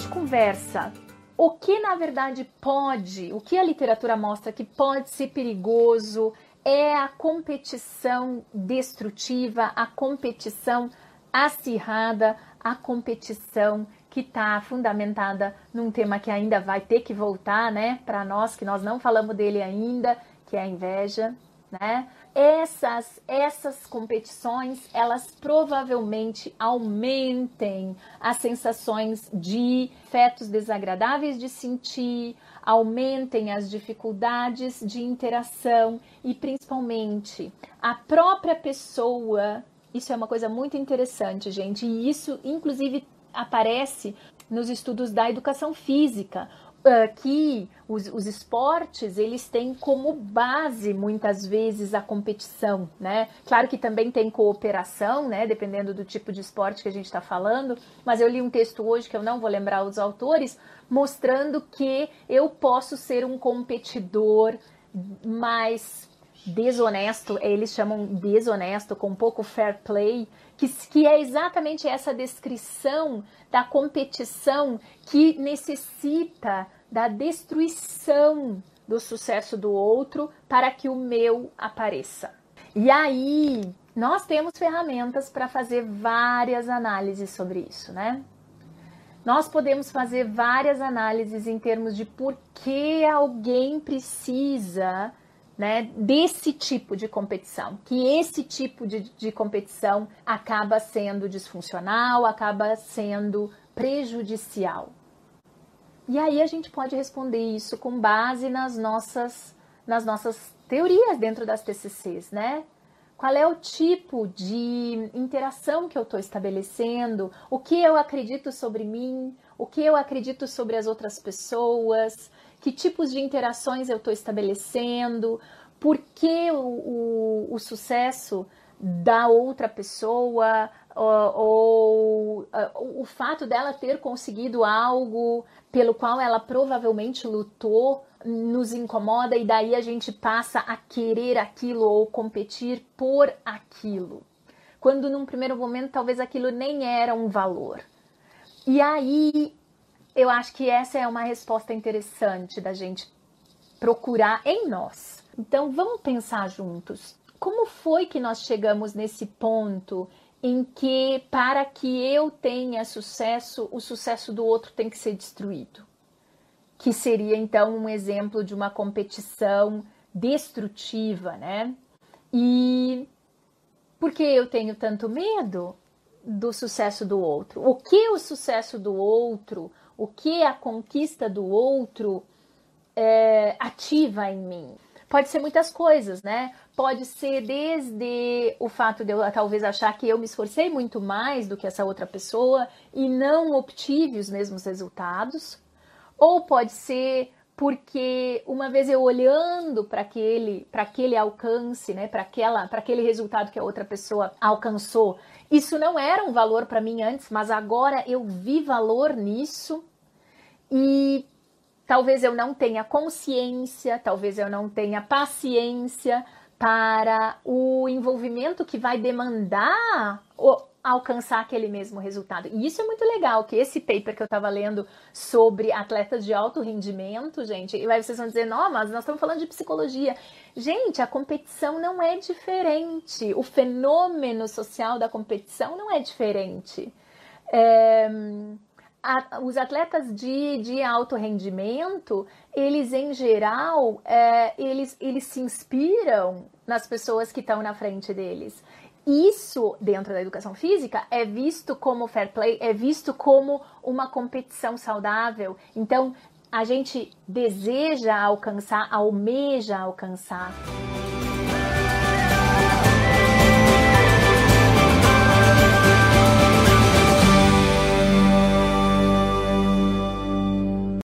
de conversa, o que na verdade pode, o que a literatura mostra que pode ser perigoso é a competição destrutiva, a competição acirrada, a competição que está fundamentada num tema que ainda vai ter que voltar, né, para nós que nós não falamos dele ainda, que é a inveja, né? Essas essas competições, elas provavelmente aumentem as sensações de fetos desagradáveis de sentir, aumentem as dificuldades de interação e principalmente a própria pessoa isso é uma coisa muito interessante, gente, e isso inclusive aparece nos estudos da educação física, que os, os, esportes eles têm como base muitas vezes a competição, né? Claro que também tem cooperação, né? Dependendo do tipo de esporte que a gente está falando. Mas eu li um texto hoje que eu não vou lembrar os autores, mostrando que eu posso ser um competidor mais desonesto, eles chamam desonesto, com pouco fair play, que, que é exatamente essa descrição da competição que necessita da destruição do sucesso do outro para que o meu apareça. E aí, nós temos ferramentas para fazer várias análises sobre isso, né? Nós podemos fazer várias análises em termos de por que alguém precisa né, desse tipo de competição, que esse tipo de, de competição acaba sendo disfuncional, acaba sendo prejudicial. E aí a gente pode responder isso com base nas nossas, nas nossas teorias dentro das TCCs, né? Qual é o tipo de interação que eu estou estabelecendo? O que eu acredito sobre mim? O que eu acredito sobre as outras pessoas? Que tipos de interações eu estou estabelecendo, por que o, o, o, sucesso da outra pessoa ou, ou o fato dela ter conseguido algo pelo qual ela provavelmente lutou nos incomoda e daí a gente passa a querer aquilo ou competir por aquilo. Quando num primeiro momento talvez aquilo nem era um valor. E aí eu acho que essa é uma resposta interessante da gente procurar em nós. Então vamos pensar juntos. Como foi que nós chegamos nesse ponto em que para que eu tenha sucesso, o sucesso do outro tem que ser destruído? Que seria então um exemplo de uma competição destrutiva, né? E por que eu tenho tanto medo do sucesso do outro? O que o sucesso do outro o que a conquista do outro é, ativa em mim. Pode ser muitas coisas, né? Pode ser desde o fato de eu talvez achar que eu me esforcei muito mais do que essa outra pessoa e não obtive os mesmos resultados, ou pode ser porque uma vez eu olhando para aquele, para aquele alcance, né, para aquela, para aquele resultado que a outra pessoa alcançou, isso não era um valor para mim antes, mas agora eu vi valor nisso. E talvez eu não tenha consciência, talvez eu não tenha paciência para o envolvimento que vai demandar alcançar aquele mesmo resultado. E isso é muito legal, que esse paper que eu estava lendo sobre atletas de alto rendimento, gente, e aí vocês vão dizer, não, mas nós estamos falando de psicologia. Gente, a competição não é diferente. O fenômeno social da competição não é diferente. É a, os atletas de, de alto rendimento, eles em geral, é, eles, eles se inspiram nas pessoas que estão na frente deles. Isso, dentro da educação física, é visto como fair play, é visto como uma competição saudável. Então, a gente deseja alcançar, almeja alcançar